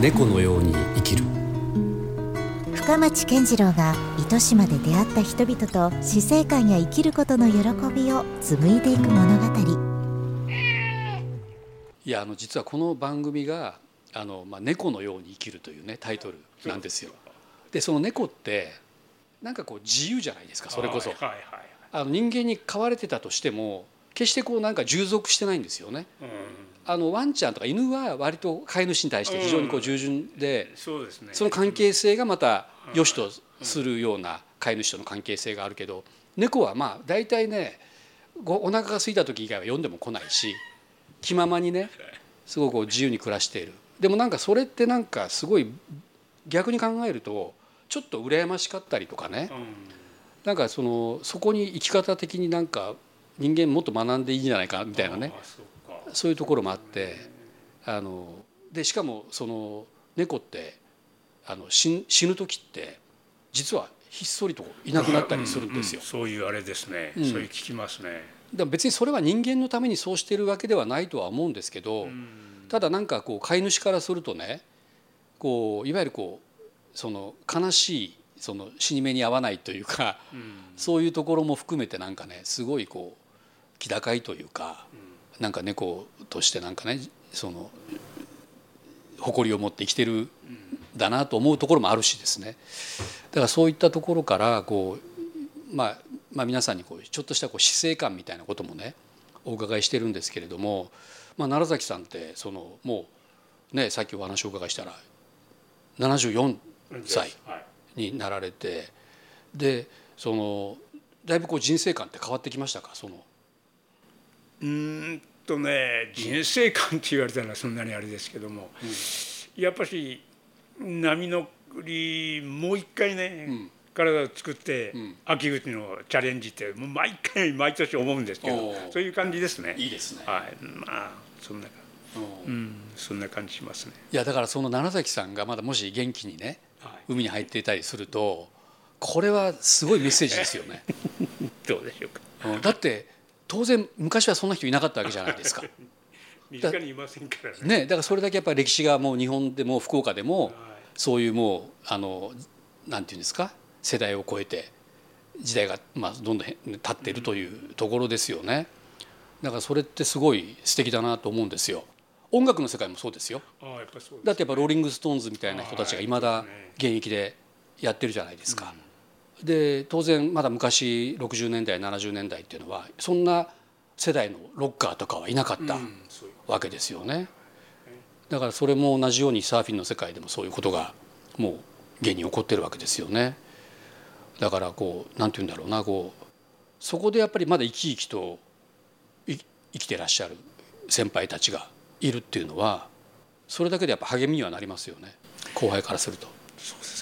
猫のように生きる深町健次郎が糸島で出会った人々と死生観や生きることの喜びを紡いでいく物語いやあの実はこの番組があの、まあ、猫のように生きるというねタイトルなんですよ。でその猫ってなんかこう自由じゃないですかそれこそ。あの人間に飼われてたとしても決してこうなんか従属してないんですよね。うんあのワンちゃんとか犬は割と飼い主に対して非常にこう従順で、そうですね。その関係性がまた良しとするような飼い主との関係性があるけど猫はまあ大体ねごお腹が空いた時以外は読んでも来ないし気ままにねすごくこう自由に暮らしている。でもなんかそれってなんかすごい逆に考えるとちょっと羨ましかったりとかね。うん。なんかそのそこに生き方的になんか人間もっと学んでいいんじゃないかみたいなね。あそういうところもあってあのでしかもその猫ってあの死死ぬ時って実はひっそりといなくなったりするんですよ。う。そういうあれですね、うん。そういう聞きますね、でも別にそれは人間のためにそうしてるわけではないとは思うんですけど、うん。ただなんかこう飼い主からするとねこういわゆるこうその悲しいその死に目に合わないというかうん。そういうところも含めてなんかねすごいこう気高いというか、なんか猫としてなんかねその誇りを持って生きてるだなと思うところもあるしですね。だからそういったところからこう、まあ、まあ皆さんにこうちょっとしたこう死生観みたいなこともねお伺いしてるんですけれども、まあ、奈良崎さんってそのもうねさっきお話をお伺いしたら74歳になられてでそのだいぶこう人生観って変わってきましたか？そのうーんとね人生観って言われたらそんなにあれですけども、やっぱし波のりもう一回ね、うん体を作って、ん秋口のチャレンジってもう毎回毎年思うんですけどそういう感じですね。いいですねはい、まあそんな、うん、そんな感じしますね。いやだからその奈良崎さんがまだもし元気にねはい、海に入っていたりするとこれはすごいメッセージですよね。どうでしょうか。うんだって当然昔はそんな人いなかったわけじゃないですか。身近にいませんからね。ね、だからそれだけやっぱり歴史がもう日本でも福岡でもはいそういうもうあのなんていうんですか？世代を超えて時代がまあどんどん経っているというところですよね。だからそれってすごい素敵だなと思うんですよ。音楽の世界もそうですよ。だってやっぱローリング・ストーンズみたいな人たちがいまだはい現役でやってるじゃないですか。で当然まだ昔60年代70年代っていうのはそんな世代のロッカーとかはいなかったわけですよね。だからそれも同じようにサーフィンの世界でもそういうことがもう現に起こってるわけですよね。だからこうなんて言うんだろうなこうそこでやっぱりまだ生き生きとい生きてらっしゃる先輩たちがいるっていうのはそれだけでやっぱ励みにはなりますよね後輩からすると。そうです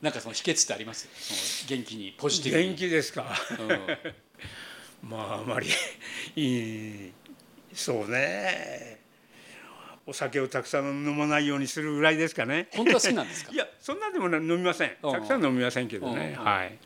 なんかその秘訣ってあります？元気にポジティブに元気ですか？うんまああまりいいそうね。お酒をたくさん飲まないようにするぐらいですかね。本当は好きなんですか？いやそんなでも飲みません。うんたくさん飲みませんけどね。うんはい。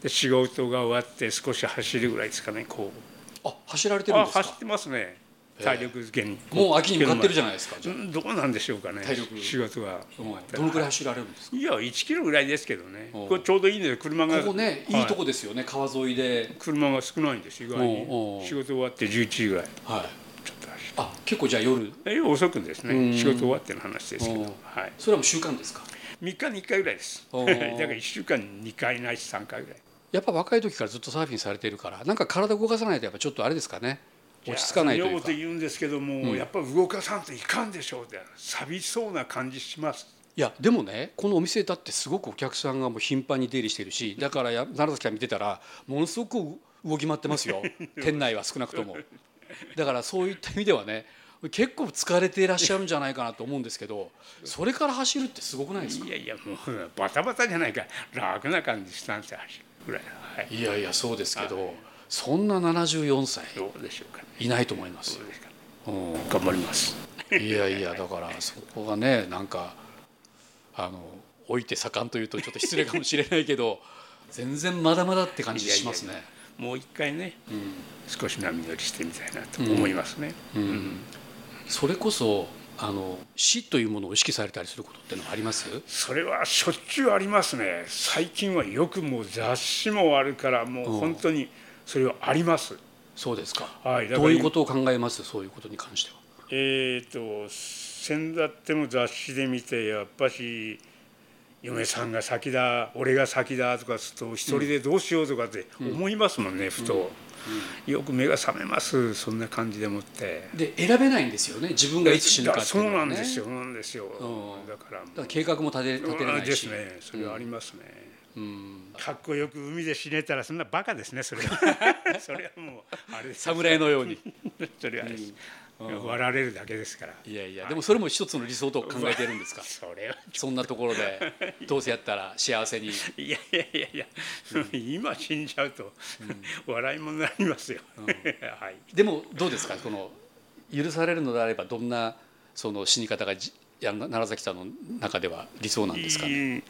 で仕事が終わって少し走るぐらいですかね。こう。あ走られてるんあですか？走ってますね。体力づけに。もう秋に向かってるじゃないですかどうなんでしょうかね。体力。仕事が終わったら。どのくらい走られるんですか？いや1キロぐらいですけどね。う。んこれちょうどいいんです。車が。ここねい。いとこですよね。川沿いで。車が少ないんです意外に。仕事終わって11時ぐらい。はい。ちょっとあ結構じゃあ夜。え遅くですうん。ね仕事終わっての話ですけど、はい、それはもう習慣ですか？3日に1回ぐらいです。だから1週間に2回ないし3回ぐらい。やっぱ若い時からずっとサーフィンされてるからなんか体動かさないとやっぱちょっとあれですかね落ち着かないというか。やそんなこと言うんですけども、やっぱ動かさんといかんでしょう。って寂しそうな感じします。いやでもねこのお店だってすごくお客さんがもう頻繁に出入りしてるしだからや奈良崎さん見てたらものすごく動き回ってますよ。店内は少なくとも。だからそういった意味ではね結構疲れていらっしゃるんじゃないかなと思うんですけどそれから走るってすごくないですか？いやいやもうバタバタじゃないか。ら楽な感じスタンスで走るぐらい、はい、いやいやそうですけどそんな74歳どうでしょうかね。いないと思います。頑張ります。いやいやだからそこがねなんかあの置いて盛んというとちょっと失礼かもしれないけど 全然まだまだって感じしますね。もう一回ねうん。少し波乗りしてみたいなと思いますね。うん。それこそあの死というものを意識されたりすることってのはあります？それはしょっちゅうありますね。最近はよくもう雑誌もあるからもう本当にそれはあります。そうですか、はい。どういうことを考えます？そういうことに関しては。えー、と先だっての雑誌で見てやっぱし嫁さんが先だ俺が先だとかすると一人でどうしようとかって思いますもんね、ふと、よく目が覚めますそんな感じでもって。で選べないんですよね自分がいつ死ぬかっていそうなんですよそうなんですよ、うん。だから。だから計画も立て立てれないし。ですね。それはありますね、うんかっこよく海で死ねたらそんなバカですねそれ。は それはもうあれ侍のように。それはです、笑われるだけですから。いやいやでもそれも一つの理想と考えてるんですか？それはそんなところで どうせやったら幸せに。いやいやいやいや、今死んじゃうと、笑いもなりますよ、はい。でもどうですか？この許されるのであればどんなその死に方がじいや奈良崎さんの中では理想なんですかね？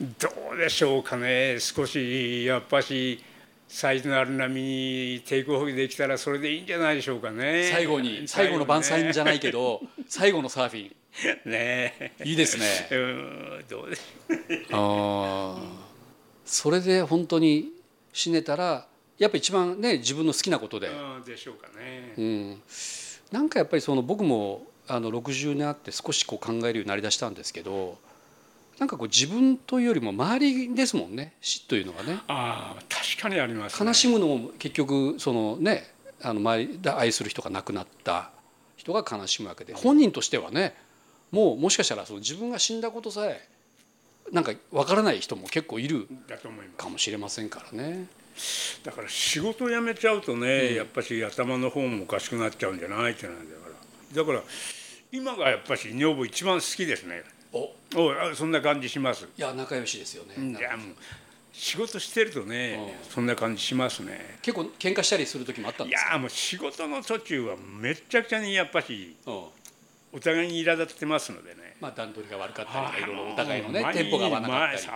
うん。どうでしょうかね。少しやっぱしサイズのある波に抵抗保持できたらそれでいいんじゃないでしょうかね。最後に最後の晩餐じゃないけど最後のサーフィン。ね。いいですね。うん。どうでしょあー。それで本当に死ねたらやっぱ一番ね自分の好きなことで。でしょうかね。うん、なんかやっぱりその僕もあの60年あって少しこう考えるようになりだしたんですけどなんかこう自分というよりも周りですもんね。死というのはね。ああ確かにあります、ね、悲しむのも結局そのねあの周りで愛する人が亡くなった人が悲しむわけで。本人としてはねもうもしかしたらその自分が死んだことさえなんかわからない人も結構いるだと思います。かもしれませんからね。だから仕事辞めちゃうとね、やっぱし頭の方もおかしくなっちゃうんじゃないってなんだからだから今がやっぱし女房一番好きですね。お。おそんな感じします。いや仲良しですよね。いやもう仕事してるとね、そんな感じしますね。結構喧嘩したりする時もあったんいですか？やもう仕事の途中はめっちゃくちゃにやっぱしうん。お互いに苛立ってますのでね。まあ段取りが悪かったりとかいろいろおあ互いのね前テンポが合わなかったり。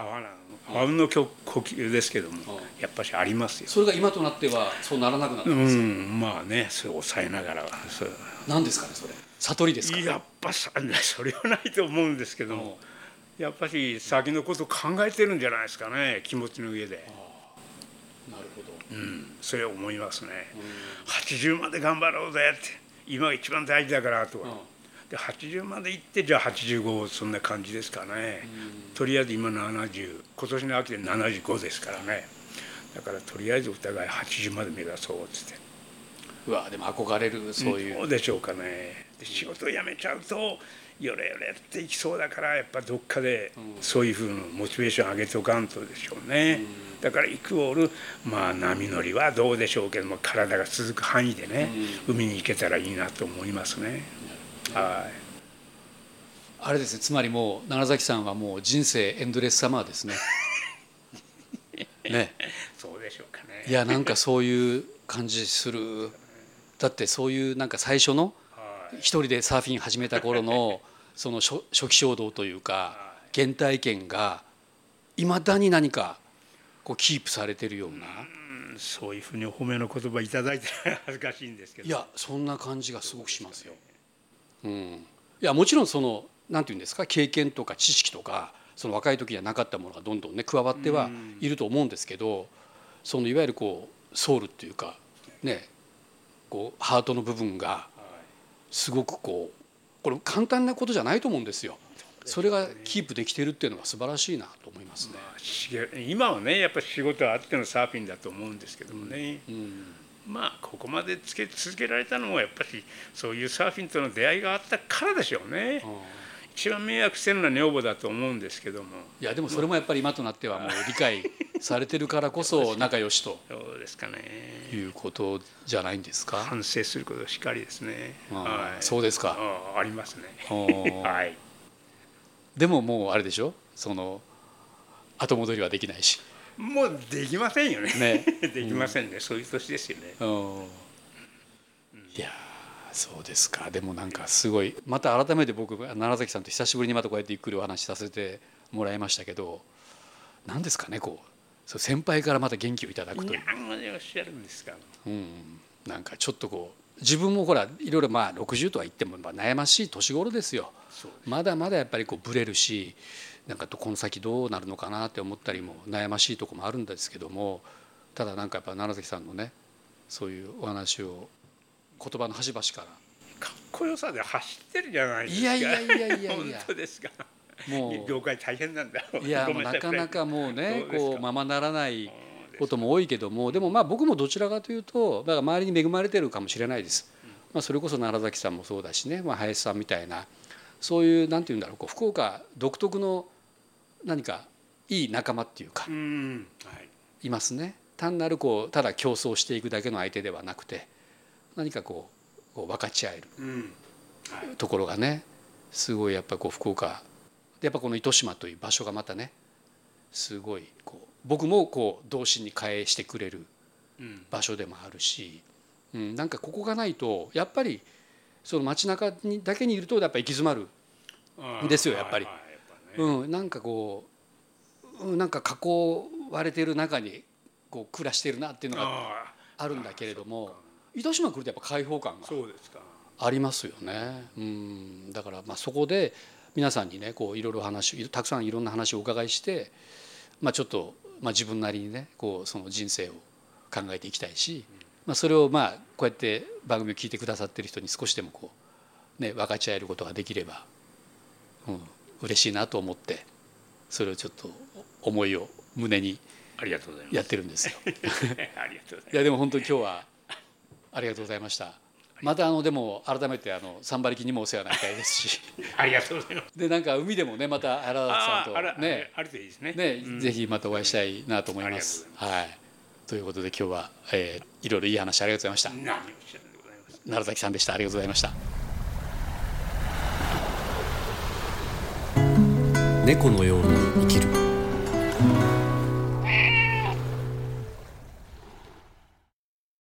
あうんの呼吸ですけどもん。やっぱしありますよ。それが今となってはそうならなくなったうんですよ、んまあねそれを抑えながらはそう何ですかねそれ。悟りですかやっぱさ それはないと思うんですけども、やっぱし先のこと考えてるんじゃないですかね気持ちの上で、なるほど。うん、それは思いますね、80まで頑張ろうぜって今が一番大事だからとは、で80まで行ってじゃあ85そんな感じですかね、とりあえず今70今年の秋で75ですからね。だからとりあえずお互い80まで目指そうっつってうわでも憧れるそういう、どうでしょうかね。で仕事を辞めちゃうとよれよれっていきそうだからやっぱどっかでそういうふうなモチベーション上げておかんとでしょうね、だからイクオールまあ波乗りはどうでしょうけども体が続く範囲でね、海に行けたらいいなと思いますね、はい。あれですねつまりもう奈良崎さんはもう人生エンドレスサマーですね。ね。そうでしょうかね。いやなんかそういう感じするだってそういうなんか最初のはい。一人でサーフィン始めた頃の その初初期衝動というか原体験がいまだに何かこうキープされてるような。うんそういうふうにお褒めの言葉いただいて恥ずかしいんですけど。いやそんな感じがすごくしますよ。うん、いやもちろんそのなんていうんですか経験とか知識とかその若い時にはなかったものがどんどんね加わってはいると思うんですけどそのいわゆるこうソウルっていうかねこうハートの部分がすごくこうこれ簡単なことじゃないと思うんですよ。それがキープできてるっていうのが素晴らしいなと思いますね。し今はねやっぱ仕事はあってのサーフィンだと思うんですけどもね、うんまあここまでつけ続けられたのはやっぱりそういうサーフィンとの出会いがあったからでしょうね一番迷惑してるのは女房だと思うんですけども。いやでもそれもやっぱり今となってはもう理解されてるからこそ仲良しと。どうですかね。いうことじゃないんですか？反省することしかりですね。はい。そうですか。ありますね。はい。でももうあれでしょ？その後戻りはできないし。もうできませんよね。ね。できませんね、そういう年ですよね。うん。いやーそうですか。でもなんかすごいまた改めて僕奈良崎さんと久しぶりにまたこうやってゆっくりお話しさせてもらいましたけど何ですかねこうそう先輩からまた元気をいただくという、何までおっしゃるんですか。うん、なんかちょっとこう自分もほらいろいろまあ60とは言ってもまあ悩ましい年頃ですよ。まだまだやっぱりこうブレるしなんかとこの先どうなるのかなって思ったりも悩ましいところもあるんですけどもただなんかやっぱ奈良崎さんのねそういうお話を言葉の端々から。かっこよさで走ってるじゃないですか。いやいやいやいやいや。本当ですか。も業界大変なんだ。ういやなかなかもうねこうままならないことも多いけどもでもまあ僕もどちらかというとだから周りに恵まれてるかもしれないです。まあ、それこそ奈良崎さんもそうだしね、まあ、林さんみたいな。そういうなんていうんだろうこう福岡独特の何かいい仲間っていうかうんはい。いますね。単なるこうただ競争していくだけの相手ではなくて何かこう分かち合える。うん。ところがねすごいやっぱこう福岡。でやっぱこの糸島という場所がまたねすごいこう僕もこう童心に返してくれるうん。場所でもあるし、うん、なんかここがないとやっぱりその街中にだけにいるとやっぱ行き詰まる、あーですよやっぱり。うん、なんかこううんなんか囲われてる中にこう暮らしてるなっていうのがああるんだけれども糸島来るとやっぱ開放感ーがありますよね。うん、だからまあそこで皆さんにねこういろいろ話たくさんいろんな話をお伺いして、まあ、ちょっと、まあ、自分なりにねこうその人生を考えていきたいし、まあ、それをまあこうやって番組を聞いてくださってる人に少しでもこう、ね、分かち合えることができれば、うん、嬉しいなと思ってそれをちょっと思いを胸にありがとうございますやってるんですよ。ありがとうございますいやでも本当に今日はありがとうございました。またあのでも改めてあのサンバリキにもお世話になりたいですし。ありがとうございます。でなんか海でもねまた原崎さんとね。あるといいですね。ね、うん。ぜひまたお会いしたいなと思います。はい。ということで今日は、えー、いろいろいい話ありがとうございました。奈良崎さんでした。ありがとうございました。猫のように生きる